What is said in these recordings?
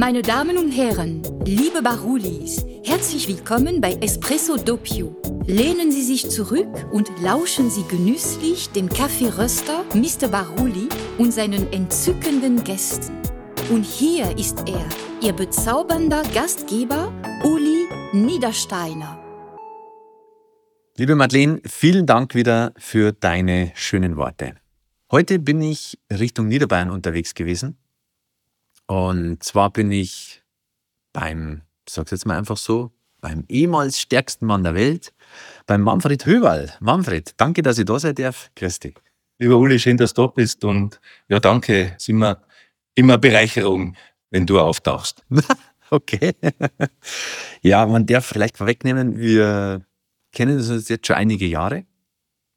Meine Damen und Herren, liebe Barulis, herzlich willkommen bei Espresso Doppio. Lehnen Sie sich zurück und lauschen Sie genüsslich dem Kaffeeröster Mr. Baruli und seinen entzückenden Gästen. Und hier ist er, Ihr bezaubernder Gastgeber Uli Niedersteiner. Liebe Madeleine, vielen Dank wieder für deine schönen Worte. Heute bin ich Richtung Niederbayern unterwegs gewesen. Und zwar bin ich beim, ich sag's jetzt mal einfach so, beim ehemals stärksten Mann der Welt, beim Manfred Höberl. Manfred, danke, dass ich da sein darf. Dich. Lieber Uli, schön, dass du da bist. Und ja, danke. Es ist immer, immer Bereicherung, wenn du auftauchst. okay. ja, man darf vielleicht vorwegnehmen, wir kennen uns jetzt schon einige Jahre.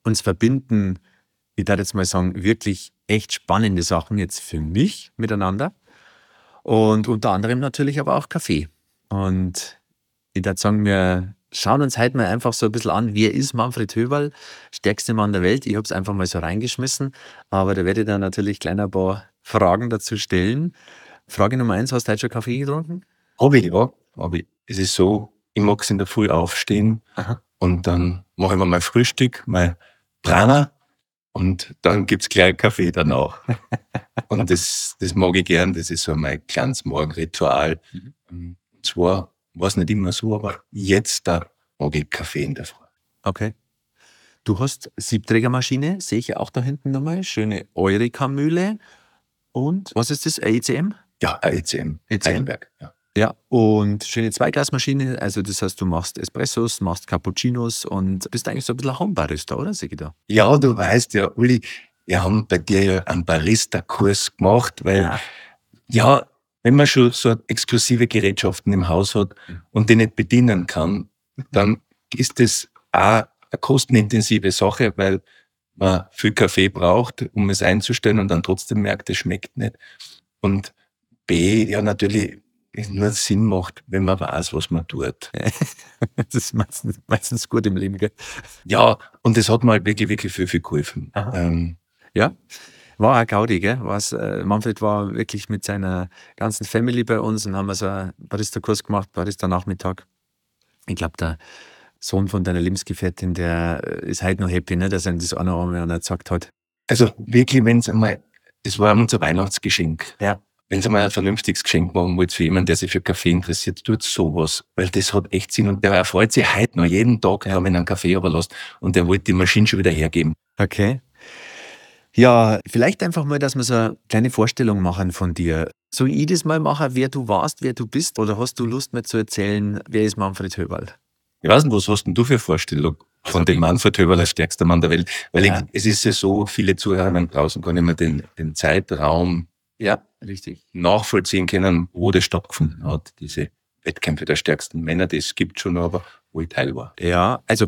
Uns verbinden, ich darf jetzt mal sagen, wirklich echt spannende Sachen jetzt für mich miteinander. Und unter anderem natürlich aber auch Kaffee. Und ich würde sagen, wir schauen uns heute mal einfach so ein bisschen an, wer ist Manfred Höberl, stärkste Mann der Welt. Ich habe es einfach mal so reingeschmissen, aber da werde ich dann natürlich gleich ein paar Fragen dazu stellen. Frage Nummer eins, hast du heute schon Kaffee getrunken? Habe ich, ja. Aber es ist so, ich mag es in der Früh aufstehen Aha. und dann mache ich mir mein Frühstück, mein Prana und dann gibt es gleich Kaffee danach. und das, das mag ich gern, das ist so mein kleines Morgenritual. Mhm. Und zwar war es nicht immer so, aber jetzt da mag ich Kaffee in der Früh. Okay. Du hast Siebträgermaschine, sehe ich auch da hinten nochmal. Schöne Eureka-Mühle. Und was ist das? AECM? Ja, AECM. AECM. ja. Ja, und schöne Zweiglasmaschine. Also, das heißt, du machst Espressos, machst Cappuccinos und bist eigentlich so ein bisschen ein Homebarista, oder, Sigida? Ja, du weißt ja, Uli, wir haben bei dir ja einen Barista-Kurs gemacht, weil, ja. ja. wenn man schon so exklusive Gerätschaften im Haus hat mhm. und die nicht bedienen kann, dann ist das auch eine kostenintensive Sache, weil man viel Kaffee braucht, um es einzustellen und dann trotzdem merkt, es schmeckt nicht. Und B, ja, natürlich nur Sinn macht, wenn man weiß, was man tut. das ist meistens, meistens gut im Leben, gell? Ja, und das hat mir halt wirklich, wirklich viel, viel geholfen. Ähm, ja, war auch Gaudi, gell? Was, äh, Manfred war wirklich mit seiner ganzen Family bei uns und haben so einen Barista-Kurs gemacht, Barista-Nachmittag. Ich glaube, der Sohn von deiner Lebensgefährtin, der äh, ist heute noch happy, ne, dass er das auch noch einmal gesagt hat. Also wirklich, wenn es einmal, das war unser Weihnachtsgeschenk. Ja wenn Sie mal ein vernünftiges Geschenk machen wollt für jemanden, der sich für Kaffee interessiert, tut sowas. Weil das hat echt Sinn. Und der erfreut sich heute noch jeden Tag, wenn er einen Kaffee überlässt. Und der wollte die Maschine schon wieder hergeben. Okay. Ja, vielleicht einfach mal, dass wir so eine kleine Vorstellung machen von dir. So ich das mal machen, wer du warst, wer du bist? Oder hast du Lust, mir zu erzählen, wer ist Manfred Höberl? Ich weiß nicht, was hast denn du für Vorstellung von dem Manfred Höberl als stärkster Mann der Welt? Weil ja. ich, es ist ja so, viele Zuhörer draußen gar nicht mehr den, den Zeitraum ja, richtig. nachvollziehen können, wo das stattgefunden hat, diese Wettkämpfe der stärksten Männer. Das gibt schon, aber wo ich Teil war. Ja, also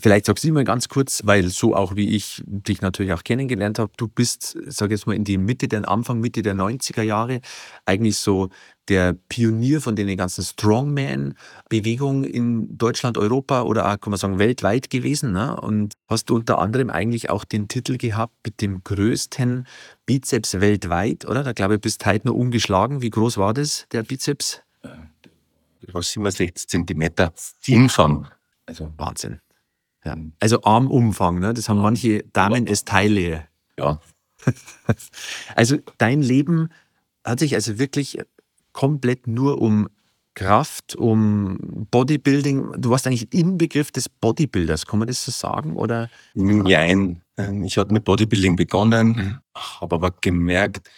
Vielleicht sagst du mal ganz kurz, weil so auch wie ich dich natürlich auch kennengelernt habe, du bist, sag jetzt mal, in die Mitte, der Anfang, Mitte der 90er Jahre eigentlich so der Pionier von den ganzen Strongman-Bewegungen in Deutschland, Europa oder auch, kann man sagen, weltweit gewesen. Ne? Und hast du unter anderem eigentlich auch den Titel gehabt mit dem größten Bizeps weltweit, oder? Da glaube ich, bist heute noch ungeschlagen. Wie groß war das, der Bizeps? Das war 67 Zentimeter Umfang. Also Wahnsinn. Ja. Also Armumfang, ne? das haben manche Damen als Teile. Ja. Also dein Leben hat sich also wirklich komplett nur um Kraft, um Bodybuilding. Du warst eigentlich im Begriff des Bodybuilders, kann man das so sagen? Oder? Nein, ich hatte mit Bodybuilding begonnen, mhm. habe aber gemerkt,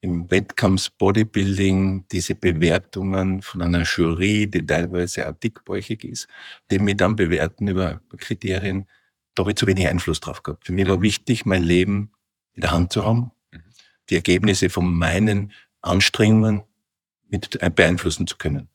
im Wettkampf Bodybuilding diese Bewertungen von einer Jury, die teilweise auch dickbäuchig ist, die mich dann bewerten über Kriterien, da habe ich zu wenig Einfluss drauf gehabt. Für mich war wichtig, mein Leben in der Hand zu haben, die Ergebnisse von meinen Anstrengungen mit beeinflussen zu können.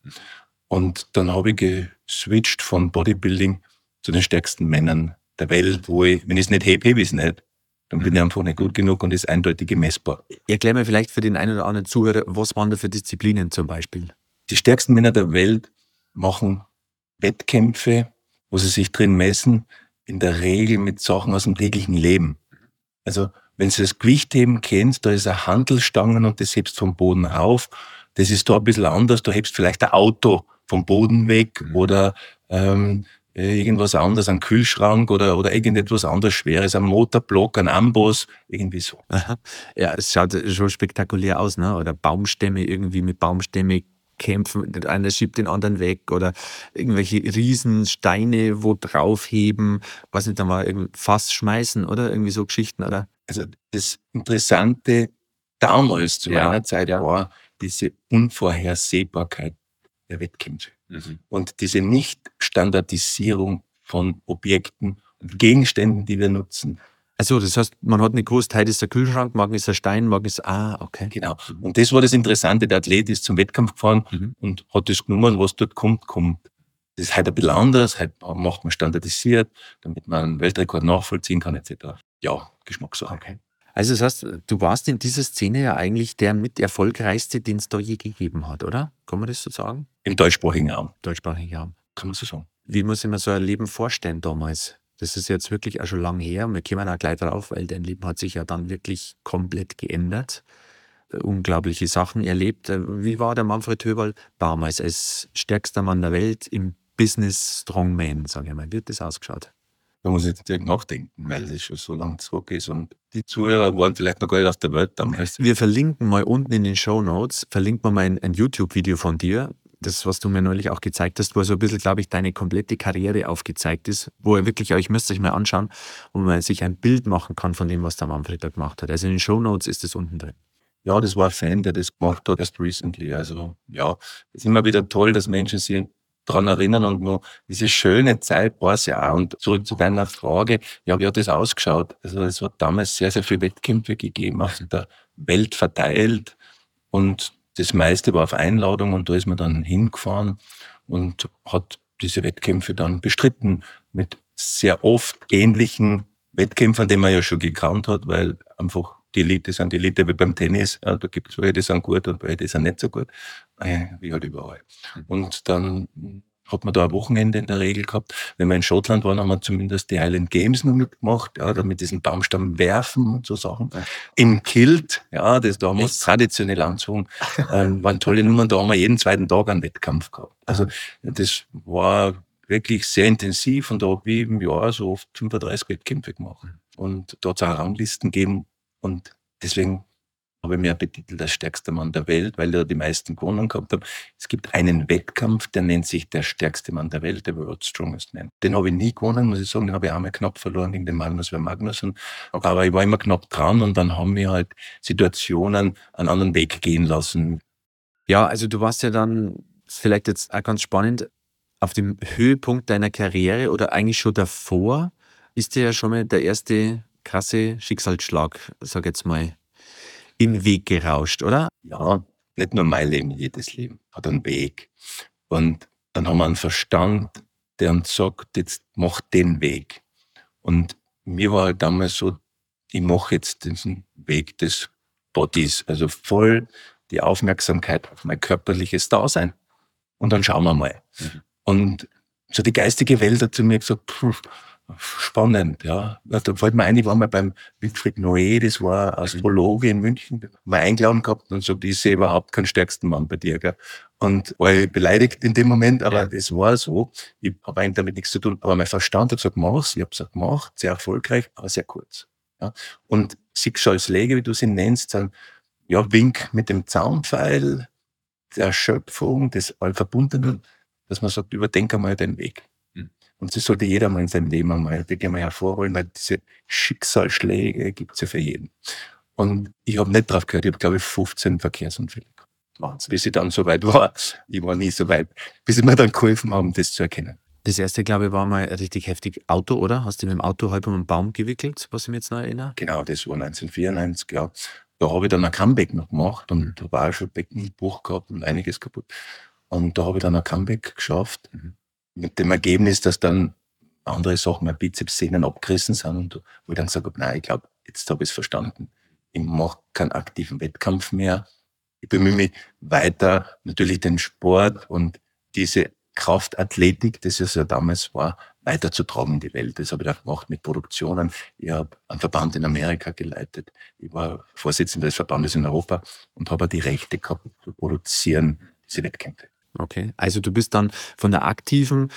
Und dann habe ich geswitcht von Bodybuilding zu den stärksten Männern der Welt, wo ich, wenn ich es nicht hebe, hebe ich es nicht dann bin ich einfach nicht gut genug und ist eindeutig messbar. Erklär mir vielleicht für den einen oder anderen Zuhörer, was waren da für Disziplinen zum Beispiel? Die stärksten Männer der Welt machen Wettkämpfe, wo sie sich drin messen, in der Regel mit Sachen aus dem täglichen Leben. Also, wenn Sie das Gewichtheben kennst, da ist eine Handelstange und das hebst vom Boden auf. Das ist da ein bisschen anders. Du hebst vielleicht ein Auto vom Boden weg oder ähm, irgendwas anderes, ein Kühlschrank oder, oder irgendetwas anderes Schweres, ein Motorblock, ein Amboss, irgendwie so. Aha. Ja, es schaut schon spektakulär aus, ne? Oder Baumstämme irgendwie mit Baumstämme kämpfen, der eine schiebt den anderen weg oder irgendwelche Riesensteine wo draufheben, was nicht, dann mal Fass schmeißen oder irgendwie so Geschichten, oder? Also das Interessante damals zu ja, meiner Zeit ja. war diese Unvorhersehbarkeit der Wettkämpfe mhm. und diese Nicht-Standardisierung von Objekten und Gegenständen, die wir nutzen. Also das heißt, man hat nicht gewusst, heute ist der Kühlschrank, morgen ist der Stein, morgen ist, ah, okay. Genau. Und das war das Interessante, der Athlet ist zum Wettkampf gefahren mhm. und hat das genommen, was dort kommt, kommt. Das ist heute ein bisschen anders, heute macht man standardisiert, damit man einen Weltrekord nachvollziehen kann, etc. Ja, Geschmackssache. Okay. Also das heißt, du warst in dieser Szene ja eigentlich der mit erfolgreichste, den es da je gegeben hat, oder? Kann man das so sagen? Im deutschsprachigen Raum. Deutschsprachigen Raum. Kann man so sagen. Wie muss ich mir so ein Leben vorstellen damals? Das ist jetzt wirklich auch schon lange her und wir kommen auch gleich drauf, weil dein Leben hat sich ja dann wirklich komplett geändert. Unglaubliche Sachen erlebt. Wie war der Manfred Höberl damals als stärkster Mann der Welt im Business Strongman, sage ich mal? Wie hat das ausgeschaut? Da muss ich direkt nachdenken, weil das schon so lange zurück ist und die Zuhörer waren vielleicht noch gar nicht auf der Welt damals. Wir verlinken mal unten in den Show Notes, verlinken wir mal ein, ein YouTube-Video von dir, das, was du mir neulich auch gezeigt hast, wo so ein bisschen, glaube ich, deine komplette Karriere aufgezeigt ist, wo er wirklich, ich müsste euch mal anschauen, wo man sich ein Bild machen kann von dem, was der Manfred da gemacht hat. Also in den Show Notes ist das unten drin. Ja, das war ein Fan, der das gemacht hat, erst recently. Also ja, es ist immer wieder toll, dass Menschen sich daran erinnern und nur diese schöne Zeit war es ja auch. Und zurück zu deiner Frage, ja, wie hat das ausgeschaut? Also es hat damals sehr, sehr viele Wettkämpfe gegeben, auf der Welt verteilt und das meiste war auf Einladung und da ist man dann hingefahren und hat diese Wettkämpfe dann bestritten mit sehr oft ähnlichen Wettkämpfern, die man ja schon gekannt hat, weil einfach die Elite sind die Elite wie beim Tennis. Da gibt es welche, die sind gut und welche, die sind nicht so gut. Äh, wie halt überall. Mhm. Und dann hat man da ein Wochenende in der Regel gehabt. Wenn wir in Schottland waren, haben wir zumindest die Island Games noch mitgemacht, ja, da mit diesen Baumstamm werfen und so Sachen. Ja. Im Kilt, ja, das da haben wir traditionell anzogen, ähm, waren tolle Nummern, da haben wir jeden zweiten Tag einen Wettkampf gehabt. Also das war wirklich sehr intensiv und da habe ich im Jahr so oft 35 Wettkämpfe gemacht. Und da hat es auch Ranglisten gegeben und deswegen habe ich mich betitelt als stärkster Mann der Welt, weil er die meisten gewonnen gehabt hat. Es gibt einen Wettkampf, der nennt sich der stärkste Mann der Welt, der World Strongest Man. Den habe ich nie gewonnen, muss ich sagen, den habe ich einmal knapp verloren gegen den Magnus Wer Magnusson. Aber ich war immer knapp dran und dann haben wir halt Situationen einen anderen Weg gehen lassen. Ja, also du warst ja dann, vielleicht jetzt auch ganz spannend, auf dem Höhepunkt deiner Karriere oder eigentlich schon davor, ist dir ja schon mal der erste krasse Schicksalsschlag, sag jetzt mal, im Weg gerauscht, oder? Ja, nicht nur mein Leben, jedes Leben hat einen Weg. Und dann haben wir einen Verstand, der uns sagt, jetzt mach den Weg. Und mir war halt damals so, ich mache jetzt diesen Weg des Bodies, also voll die Aufmerksamkeit auf mein körperliches Dasein. Und dann schauen wir mal. Mhm. Und so die geistige Welt hat zu mir gesagt, pff, spannend, ja. Da fällt mir ein, ich war mal beim Wilfried Noé, das war Astrologe in München, mal eingeladen gehabt und so, ich sehe überhaupt keinen stärksten Mann bei dir, gell. Und war ich beleidigt in dem Moment, aber ja. das war so. Ich habe eigentlich damit nichts zu tun. Aber mein Verstand hat gesagt, mach's. Ich habe es gemacht, sehr erfolgreich, aber sehr kurz. Ja. Und Schicksalsschläge, wie du sie nennst, sind, ja, Wink mit dem Zaunpfeil, der Erschöpfung, des Allverbundenen, dass man sagt, überdenke mal den Weg. Und das sollte jeder mal in seinem Leben einmal wirklich mal hervorholen, weil diese Schicksalsschläge gibt's ja für jeden. Und ich habe nicht drauf gehört, ich habe, glaube ich, 15 Verkehrsunfälle gehabt. Bis ich dann so weit war. Ich war nie so weit, bis sie mir dann geholfen haben, das zu erkennen. Das erste, glaube ich, war mal richtig heftig Auto, oder? Hast du mit dem Auto halb um einen Baum gewickelt, was ich mir jetzt noch erinnere? Genau, das war 1994, ja. Da habe ich dann ein Comeback noch gemacht und da war schon Beckenbruch gehabt und einiges kaputt. Und da habe ich dann ein Comeback geschafft. Mhm mit dem Ergebnis, dass dann andere Sachen, meine Bizepssehnen abgerissen sind und wo ich dann gesagt habe, nein, ich glaube, jetzt habe ich es verstanden. Ich mache keinen aktiven Wettkampf mehr. Ich bemühe mich weiter, natürlich den Sport und diese Kraftathletik, das es ja damals war, weiterzutragen in die Welt. Das habe ich auch gemacht mit Produktionen. Ich habe einen Verband in Amerika geleitet. Ich war Vorsitzender des Verbandes in Europa und habe die Rechte gehabt zu produzieren diese Wettkämpfe. Okay, also du bist dann von der aktiven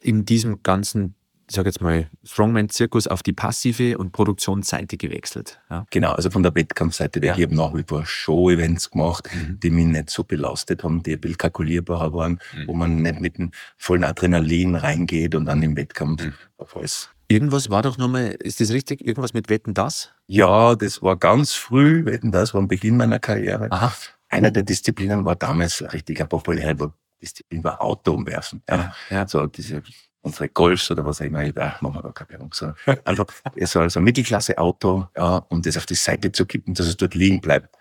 in diesem ganzen ich sage jetzt mal, Strongman-Zirkus auf die passive und Produktionsseite gewechselt. Ja. Genau, also von der Wettkampfseite weg. Ja. Ich habe nach wie vor Show-Events gemacht, mhm. die mich nicht so belastet haben, die ein bisschen kalkulierbarer waren, mhm. wo man nicht mit dem vollen Adrenalin reingeht und dann im Wettkampf mhm. auf alles. Irgendwas war doch nochmal, ist das richtig? Irgendwas mit Wetten das? Ja, das war ganz früh. Wetten das war am Beginn meiner Karriere. Aha. Einer der Disziplinen war damals richtig eine populäre Disziplin, war Auto umwerfen. Ja. ja. So diese unsere Golfs oder was auch immer, da machen wir gar keine Werbung. So, einfach so also ein Mittelklasse-Auto, ja, um das auf die Seite zu kippen, dass es dort liegen bleibt.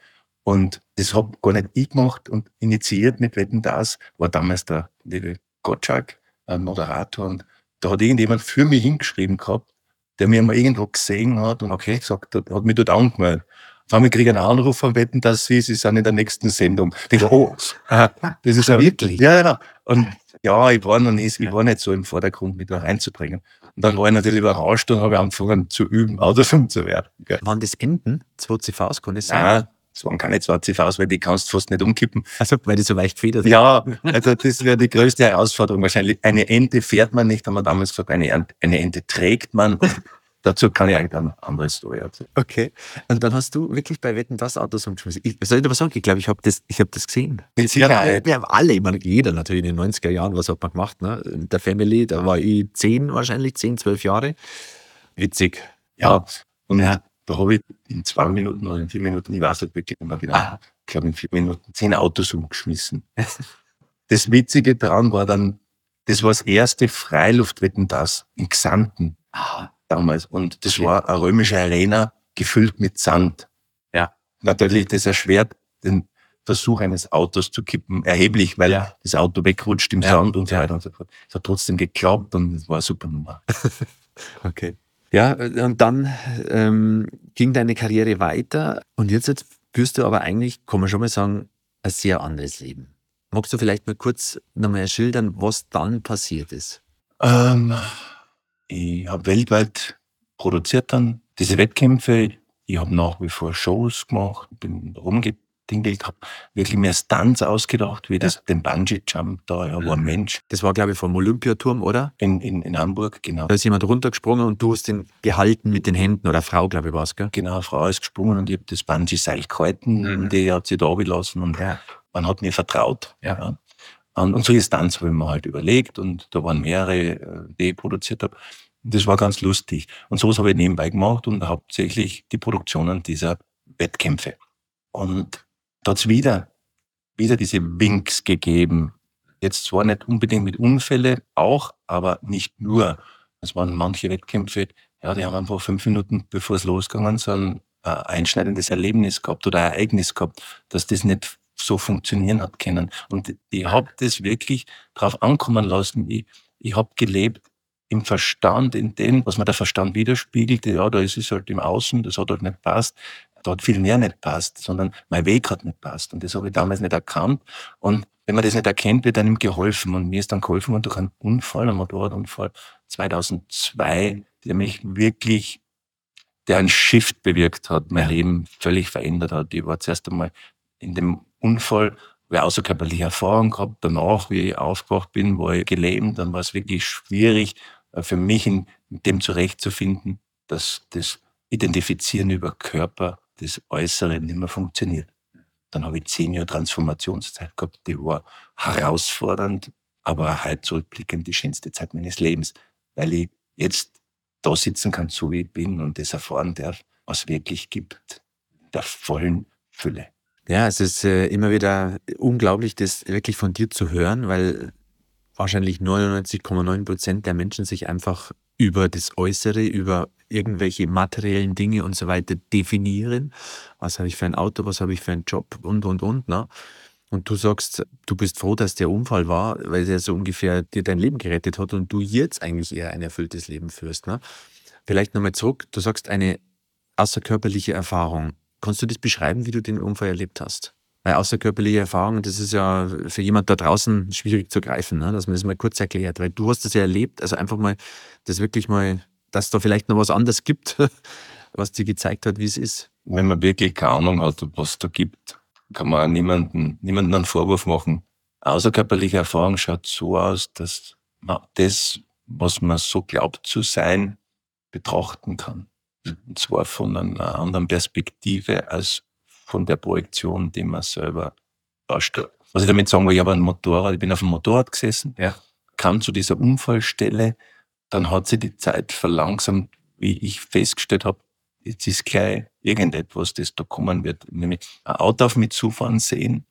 Und das habe gar nicht ich gemacht und initiiert mit Wetten das war damals der liebe Gottschalk, ein Moderator. Und da hat irgendjemand für mich hingeschrieben gehabt, der mir mal irgendwo gesehen hat und okay. gesagt hat, hat mich dort angemeldet. Auf einmal kriege einen Anruf von Wetten, dass Sie, Sie sind in der nächsten Sendung. Ich dachte, oh, das ist ja wirklich. Ja, genau. Und ja, ich war noch nicht, ich war nicht so im Vordergrund, mich da reinzubringen. Und dann war ich natürlich überrascht und habe angefangen zu üben, Autofilm zu werden. Gell. Waren das Enden? Zwei CVs, kann es sein? Nein, es waren keine zwei CVs, weil die kannst du fast nicht umkippen. Also, weil die so leicht federt Ja, also das wäre die größte Herausforderung wahrscheinlich. Eine Ente fährt man nicht, haben wir damals gesagt, eine, eine Ente trägt man. Dazu kann ich eigentlich eine andere Story erzählen. Okay. Also dann hast du wirklich bei Wetten das Autos umgeschmissen. Ich soll ich aber sagen, ich glaube, ich habe das, hab das gesehen. Mit Sicherheit. Wir haben alle, ich meine, jeder natürlich in den 90er Jahren, was hat man gemacht, ne? In der Family, da war ich zehn wahrscheinlich, zehn, zwölf Jahre. Witzig. Ja. Und ja. da habe ich in zwei Minuten oder in vier Minuten, ich weiß nicht wirklich immer wieder, ah. ich glaube in vier Minuten zehn Autos umgeschmissen. das Witzige daran war dann, das war das erste Freiluftwetten das in Xanten. Ah damals. Und das okay. war eine römische Arena gefüllt mit Sand. Ja. Natürlich, das erschwert den Versuch eines Autos zu kippen erheblich, weil ja. das Auto wegrutscht im ja. Sand und so weiter und so fort. Es hat trotzdem geklappt und es war eine super Nummer. okay. Ja, und dann ähm, ging deine Karriere weiter und jetzt, jetzt führst du aber eigentlich, kann man schon mal sagen, ein sehr anderes Leben. Magst du vielleicht mal kurz nochmal schildern, was dann passiert ist? Ähm, ich habe weltweit produziert dann diese Wettkämpfe. Ich habe nach wie vor Shows gemacht, bin rumgedingelt, habe wirklich mehr Stunts ausgedacht, wie das, den Bungee-Jump da, ja, war ein Mensch. Das war, glaube ich, vom Olympiaturm, oder? In, in, in Hamburg, genau. Da ist jemand runtergesprungen und du hast ihn gehalten mit den Händen, oder Frau, glaube ich, war es, gell? Genau, Frau ist gesprungen und ich habe das Bungee-Seil gehalten mhm. und die hat sich da gelassen und ja. man hat mir vertraut. Ja. Und, solche Stunts habe ich mir halt überlegt und da waren mehrere, äh, die ich produziert habe. Das war ganz lustig. Und sowas habe ich nebenbei gemacht und hauptsächlich die Produktionen dieser Wettkämpfe. Und da hat es wieder, wieder diese Winks gegeben. Jetzt zwar nicht unbedingt mit Unfälle, auch, aber nicht nur. Es waren manche Wettkämpfe, ja, die haben einfach fünf Minuten, bevor es losgegangen ist, ein einschneidendes Erlebnis gehabt oder Ereignis gehabt, dass das nicht so funktionieren hat können. Und ich habe das wirklich drauf ankommen lassen. Ich, ich habe gelebt im Verstand, in dem, was mir der Verstand widerspiegelt, ja, da ist es halt im Außen, das hat halt nicht passt, da hat viel mehr nicht passt, sondern mein Weg hat nicht passt. Und das habe ich damals nicht erkannt. Und wenn man das nicht erkennt, wird einem geholfen. Und mir ist dann geholfen worden durch einen Unfall, einen Motorradunfall 2002, der mich wirklich, der einen Shift bewirkt hat, mein Leben völlig verändert hat. Ich war zuerst einmal in dem Unfall habe außerkörperliche Erfahrung gehabt. Danach, wie ich aufgewacht bin, war ich gelähmt. Dann war es wirklich schwierig, äh, für mich in dem zurechtzufinden, dass das Identifizieren über Körper, das Äußere nicht mehr funktioniert. Dann habe ich zehn Jahre Transformationszeit gehabt, die war herausfordernd, aber halt zurückblickend die schönste Zeit meines Lebens, weil ich jetzt da sitzen kann, so wie ich bin und das erfahren darf, was wirklich gibt, der vollen Fülle. Ja, es ist äh, immer wieder unglaublich, das wirklich von dir zu hören, weil wahrscheinlich 99,9 Prozent der Menschen sich einfach über das Äußere, über irgendwelche materiellen Dinge und so weiter definieren. Was habe ich für ein Auto, was habe ich für einen Job und, und, und. Ne? Und du sagst, du bist froh, dass der Unfall war, weil er so ungefähr dir dein Leben gerettet hat und du jetzt eigentlich eher ein erfülltes Leben führst. Ne? Vielleicht nochmal zurück, du sagst eine außerkörperliche Erfahrung. Kannst du das beschreiben, wie du den Unfall erlebt hast? Weil außerkörperliche Erfahrungen, das ist ja für jemand da draußen schwierig zu greifen, ne? dass man das mal kurz erklärt. Weil du hast das ja erlebt, also einfach mal das wirklich mal, dass da vielleicht noch was anderes gibt, was dir gezeigt hat, wie es ist. Wenn man wirklich keine Ahnung hat, was da gibt, kann man niemanden, niemanden einen Vorwurf machen. Außerkörperliche Erfahrung schaut so aus, dass man das, was man so glaubt zu sein, betrachten kann. Und zwar von einer anderen Perspektive als von der Projektion, die man selber darstellt. Was ich damit sagen will, ich habe ein Motorrad, ich bin auf dem Motorrad gesessen, ja. kam zu dieser Unfallstelle, dann hat sich die Zeit verlangsamt, wie ich festgestellt habe, jetzt ist gleich irgendetwas, das da kommen wird, nämlich ein Auto auf mich zufahren sehen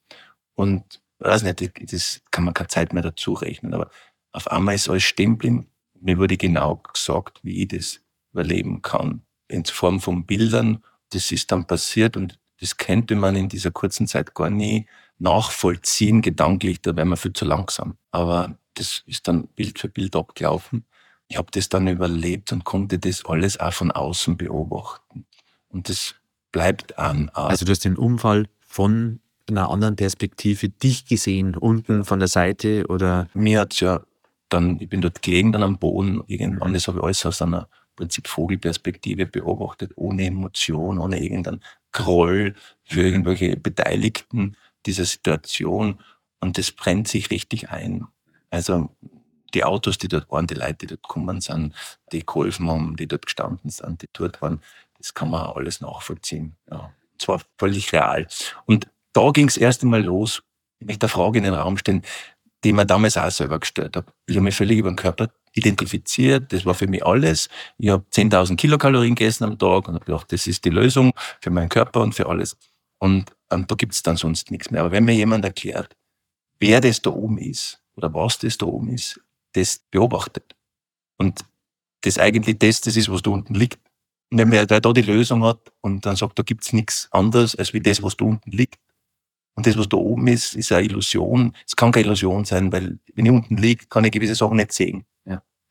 und weiß nicht, das kann man keine Zeit mehr dazu rechnen, aber auf einmal ist alles stehen geblieben. Mir wurde genau gesagt, wie ich das überleben kann. In Form von Bildern. Das ist dann passiert und das könnte man in dieser kurzen Zeit gar nie nachvollziehen, gedanklich, da wäre man viel zu langsam. Aber das ist dann Bild für Bild abgelaufen. Ich habe das dann überlebt und konnte das alles auch von außen beobachten. Und das bleibt an. Also du hast den Unfall von einer anderen Perspektive dich gesehen, unten von der Seite oder? Mir hat's ja dann, ich bin dort gelegen, dann am Boden, irgendwann, das habe ich alles aus einer Prinzip Vogelperspektive beobachtet, ohne Emotion, ohne irgendeinen Groll für irgendwelche Beteiligten dieser Situation. Und das brennt sich richtig ein. Also die Autos, die dort waren, die Leute, die dort gekommen sind, die geholfen haben, die dort gestanden sind, die dort waren, das kann man alles nachvollziehen. Ja. Zwar völlig real. Und da ging es erst einmal los. Ich möchte eine Frage in den Raum stellen, die mir damals auch selber gestellt habe. Ich habe mich völlig über den Körper identifiziert. Das war für mich alles. Ich habe 10.000 Kilokalorien gegessen am Tag und habe gedacht, das ist die Lösung für meinen Körper und für alles. Und, und da gibt es dann sonst nichts mehr. Aber wenn mir jemand erklärt, wer das da oben ist oder was das da oben ist, das beobachtet. Und das eigentlich das, das ist, was da unten liegt. Und wenn wer da die Lösung hat und dann sagt, da gibt's nichts anderes als wie das, was da unten liegt, und das, was da oben ist, ist eine Illusion. Es kann keine Illusion sein, weil wenn ich unten liege, kann ich gewisse Sachen nicht sehen.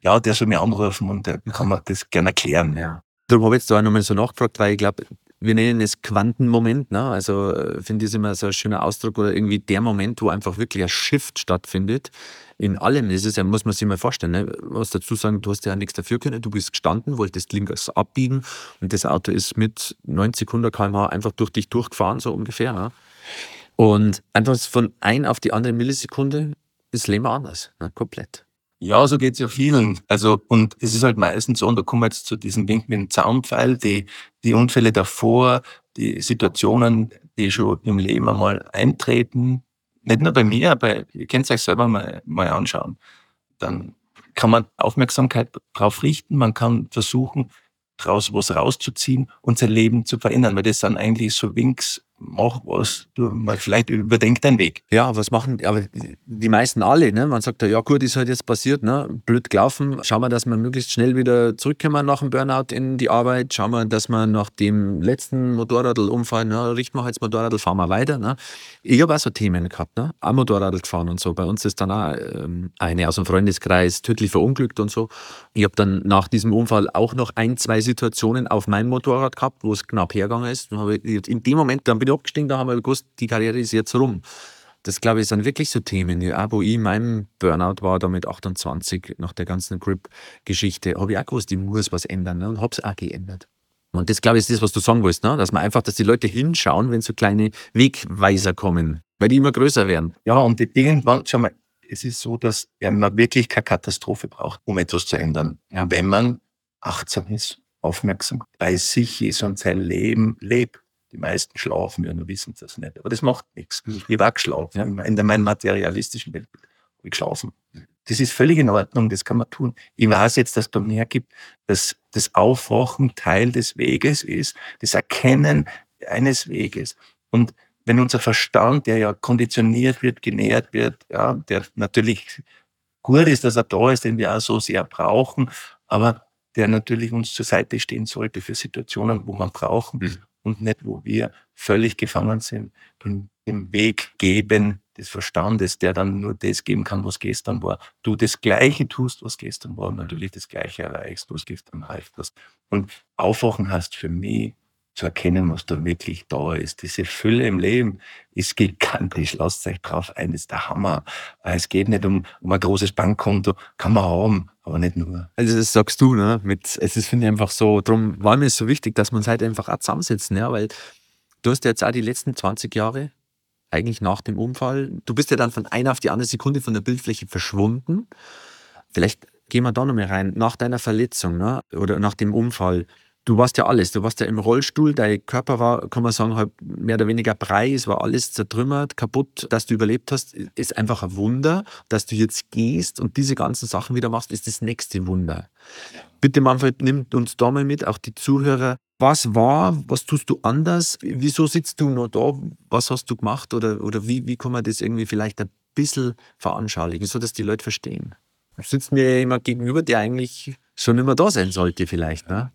Ja, der soll mir anrufen und der kann mir das gerne erklären. Ja. Darum habe ich jetzt da auch nochmal so nachgefragt, weil ich glaube, wir nennen es Quantenmoment. Ne? Also äh, finde ich immer so ein schöner Ausdruck oder irgendwie der Moment, wo einfach wirklich ein Shift stattfindet. In allem, ist ja, muss man sich mal vorstellen. Ne? Was dazu sagen, du hast ja nichts dafür können, du bist gestanden, wolltest links abbiegen und das Auto ist mit 90, 100 km/h einfach durch dich durchgefahren, so ungefähr. Ne? Und einfach von ein auf die andere Millisekunde ist Leben anders, ne? komplett. Ja, so geht's ja vielen. Also, und es ist halt meistens so, und da kommen wir jetzt zu diesem Wink mit dem Zaunpfeil, die, die Unfälle davor, die Situationen, die schon im Leben einmal eintreten, nicht nur bei mir, aber ihr könnt es euch selber mal, mal anschauen. Dann kann man Aufmerksamkeit darauf richten, man kann versuchen, daraus was rauszuziehen und sein Leben zu verändern, weil das sind eigentlich so Winks mach was, du vielleicht überdenk deinen Weg. Ja, was machen, aber die meisten alle, ne? Man sagt ja, gut, ist halt jetzt passiert, ne? Blöd gelaufen. Schauen wir, dass wir möglichst schnell wieder zurückkommen nach dem Burnout in die Arbeit. Schauen wir, dass wir nach dem letzten Motorradunfall, ne, richten wir halt das Motorrad, fahren wir weiter. Ne? Ich habe auch so Themen gehabt, ne? Auch Motorrad gefahren und so. Bei uns ist dann auch ähm, eine aus dem Freundeskreis tödlich verunglückt und so. Ich habe dann nach diesem Unfall auch noch ein, zwei Situationen auf meinem Motorrad gehabt, wo es knapp hergegangen ist. in dem Moment, dann bin ich abgestiegen, da haben wir gewusst, die Karriere ist jetzt rum. Das, glaube ich, sind wirklich so Themen. Ja, wo ich in meinem Burnout war, da mit 28, nach der ganzen Grip-Geschichte, habe ich auch gewusst, ich muss was ändern ne? und habe es auch geändert. Und das, glaube ich, ist das, was du sagen willst, ne? dass man einfach, dass die Leute hinschauen, wenn so kleine Wegweiser kommen, weil die immer größer werden. Ja, und irgendwann, schau mal, es ist so, dass man wirklich keine Katastrophe braucht, um etwas zu ändern. Ja. Wenn man achtsam ist, aufmerksam bei sich ist und sein Leben lebt. Die meisten schlafen ja, nur wissen das nicht. Aber das macht nichts. Ich habe auch geschlafen. Ja. In meinem materialistischen Welt habe ich geschlafen. Das ist völlig in Ordnung, das kann man tun. Ich weiß jetzt, dass da mehr gibt, dass das Aufwachen Teil des Weges ist, das Erkennen eines Weges. Und wenn unser Verstand, der ja konditioniert wird, genährt wird, ja, der natürlich gut ist, dass er da ist, den wir auch so sehr brauchen, aber der natürlich uns zur Seite stehen sollte für Situationen, wo man brauchen. Mhm und nicht, wo wir völlig gefangen sind in dem Weg geben des Verstandes, der dann nur das geben kann, was gestern war. Du das Gleiche tust, was gestern war, und natürlich das Gleiche erreichst, was gestern reicht. Und Aufwachen heißt für mich zu erkennen, was da wirklich da ist. Diese Fülle im Leben ist gigantisch. Lasst euch drauf ein, ist der Hammer. Es geht nicht um, um ein großes Bankkonto, kann man haben, aber nicht nur. Also das sagst du, ne? Mit, es ist, finde ich, einfach so, darum war mir so wichtig, dass man uns halt einfach auch zusammensetzen, ja, weil du hast ja jetzt auch die letzten 20 Jahre eigentlich nach dem Unfall, du bist ja dann von einer auf die andere Sekunde von der Bildfläche verschwunden. Vielleicht gehen wir da nochmal rein. Nach deiner Verletzung ne? oder nach dem Unfall, du warst ja alles. Du warst ja im Rollstuhl, dein Körper war, kann man sagen, halt mehr oder weniger brei, es war alles zertrümmert, kaputt. Dass du überlebt hast, ist einfach ein Wunder. Dass du jetzt gehst und diese ganzen Sachen wieder machst, ist das nächste Wunder. Bitte, Manfred, nimm uns da mal mit, auch die Zuhörer. Was war, was tust du anders? Wieso sitzt du noch da? Was hast du gemacht? Oder, oder wie, wie kann man das irgendwie vielleicht ein bisschen veranschaulichen, sodass die Leute verstehen? Du sitzt mir jemand gegenüber, der eigentlich schon immer da sein sollte, vielleicht. Ne?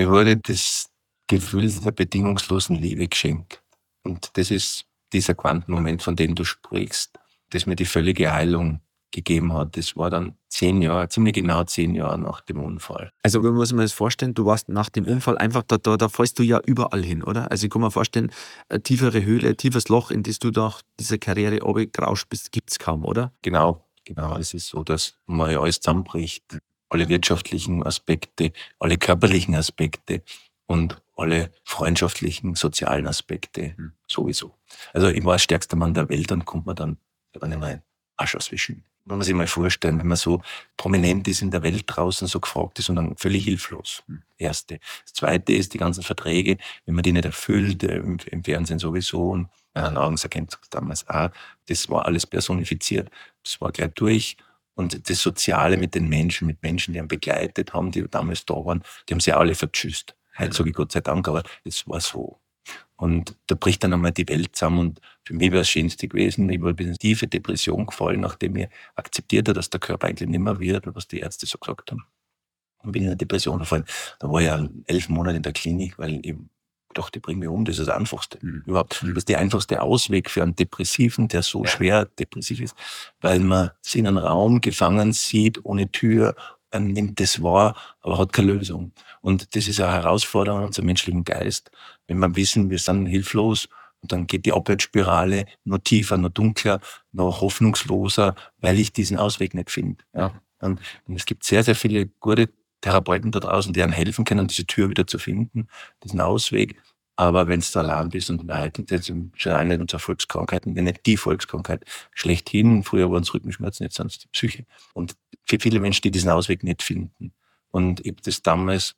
Mir wurde das Gefühl der bedingungslosen Liebe geschenkt. Und das ist dieser Quantenmoment, von dem du sprichst, das mir die völlige Heilung gegeben hat. Das war dann zehn Jahre, ziemlich genau zehn Jahre nach dem Unfall. Also man muss man das vorstellen, du warst nach dem Unfall einfach, da, da, da fällst du ja überall hin, oder? Also ich kann mir vorstellen, eine tiefere Höhle, ein tiefes Loch, in das du nach dieser Karriere gerauscht bist, gibt es kaum, oder? Genau, genau. Es ist so, dass man ja alles zusammenbricht. Alle wirtschaftlichen Aspekte, alle körperlichen Aspekte und alle freundschaftlichen, sozialen Aspekte mhm. sowieso. Also ich war stärkster Mann der Welt, dann kommt man dann, dann immer Arsch auswischen wenn man sich mal vorstellen, wenn man so prominent ist in der Welt draußen, so gefragt ist und dann völlig hilflos. Erste. Das zweite ist die ganzen Verträge, wenn man die nicht erfüllt, äh, im, im Fernsehen sowieso und meinen Augen erkennt damals auch, das war alles personifiziert. Das war gleich durch. Und das Soziale mit den Menschen, mit Menschen, die einen begleitet haben, die damals da waren, die haben sie alle vertschüsst. Heute sage ich Gott sei Dank, aber das war so. Und da bricht dann einmal die Welt zusammen. Und für mich war es Schönste gewesen. Ich war in eine tiefe Depression gefallen, nachdem ich akzeptiert habe, dass der Körper eigentlich nicht mehr wird, was die Ärzte so gesagt haben. Und bin in eine Depression gefallen. Da war ich ja elf Monate in der Klinik, weil ich dachte, ich bringe mich um. Das ist das Einfachste mhm. überhaupt. Das ist der einfachste Ausweg für einen Depressiven, der so schwer depressiv ist, weil man sich in einem Raum gefangen sieht, ohne Tür, man nimmt das wahr, aber hat keine Lösung. Und das ist eine Herausforderung an unseren menschlichen Geist, wenn wir wissen, wir sind hilflos und dann geht die Abwärtsspirale noch tiefer, noch dunkler, noch hoffnungsloser, weil ich diesen Ausweg nicht finde. Ja. Und, und es gibt sehr, sehr viele gute Therapeuten da draußen, die einem helfen können, diese Tür wieder zu finden, diesen Ausweg. Aber wenn du allein bist und der das ist schon eine unserer Volkskrankheiten, wenn nicht die Volkskrankheit schlechthin. Früher waren es Rückenschmerzen, jetzt sind es die Psyche. Und für viele Menschen, die diesen Ausweg nicht finden. Und ich habe das damals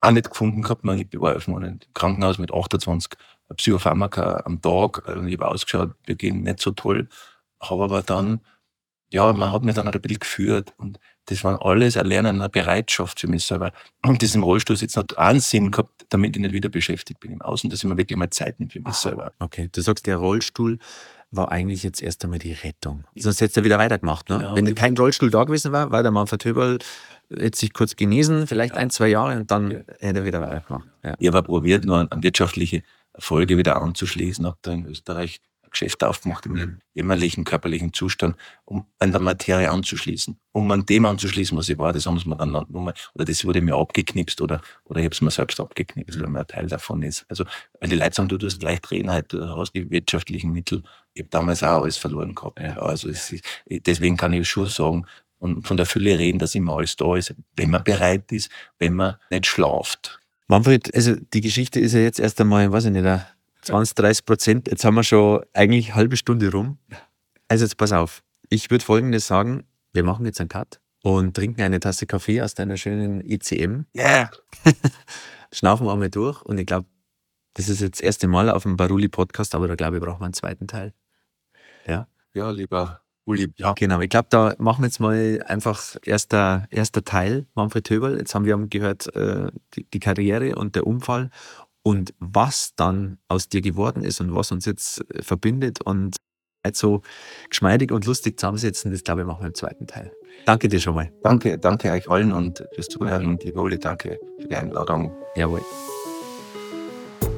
auch nicht gefunden gehabt. Ich war elf Monate im Krankenhaus mit 28 Psychopharmaka am Tag. Und ich habe ausgeschaut, wir gehen nicht so toll. Habe aber dann, ja, man hat mich dann ein bisschen geführt. Und das war alles Erlernen einer Bereitschaft für mich selber. Und diesem Rollstuhl jetzt noch einen Sinn gehabt, damit ich nicht wieder beschäftigt bin im Außen, dass ich mir wirklich mal Zeit nehme für mich selber. Okay, du sagst, der Rollstuhl war eigentlich jetzt erst einmal die Rettung. Sonst hättest du wieder weitergemacht. Ne? Ja, Wenn kein Rollstuhl da gewesen wäre, war der Manfred Höberl jetzt sich kurz genesen, vielleicht ja. ein, zwei Jahre und dann ja. hätte er wieder weitergemacht. Ja. Ich habe probiert, nur an wirtschaftliche Erfolge wieder anzuschließen, habe da in Österreich Geschäft aufgemacht im mhm. jämmerlichen körperlichen Zustand, um an der Materie anzuschließen. Um an dem anzuschließen, was ich war, das haben sie mir dann nochmal, oder das wurde mir abgeknipst oder, oder ich habe es mir selbst abgeknipst, weil mir ein Teil davon ist. Also, weil die Leute sagen, du hast leicht reden halt, du hast die wirtschaftlichen Mittel. Ich habe damals auch alles verloren gehabt. Ja. Also, ist, deswegen kann ich schon sagen, und von der Fülle reden, dass immer alles da ist, wenn man bereit ist, wenn man nicht schlaft. Manfred, also die Geschichte ist ja jetzt erst einmal, weiß ich nicht, 20, 30 Prozent. Jetzt haben wir schon eigentlich eine halbe Stunde rum. Also jetzt pass auf. Ich würde folgendes sagen: Wir machen jetzt einen Cut und trinken eine Tasse Kaffee aus deiner schönen ECM. Ja. Yeah. Schnaufen wir einmal durch und ich glaube, das ist jetzt das erste Mal auf dem Baruli-Podcast, aber da glaube ich, brauchen wir einen zweiten Teil. Ja. Ja, lieber Uli. Ja. Genau, ich glaube, da machen wir jetzt mal einfach erster, erster Teil, Manfred Höberl. Jetzt haben wir gehört, äh, die, die Karriere und der Unfall und was dann aus dir geworden ist und was uns jetzt äh, verbindet und so geschmeidig und lustig zusammensetzen, das glaube ich machen wir im zweiten Teil. Danke dir schon mal. Danke, danke euch allen und fürs Zuhören und die Wohle, danke für die Einladung. Jawohl.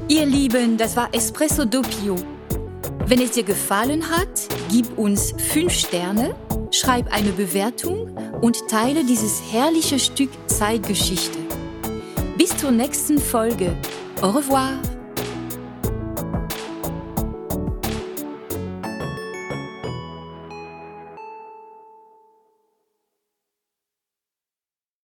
Ihr Lieben, das war Espresso Doppio. Wenn es dir gefallen hat, gib uns 5 Sterne, schreib eine Bewertung und teile dieses herrliche Stück Zeitgeschichte. Bis zur nächsten Folge Au revoir.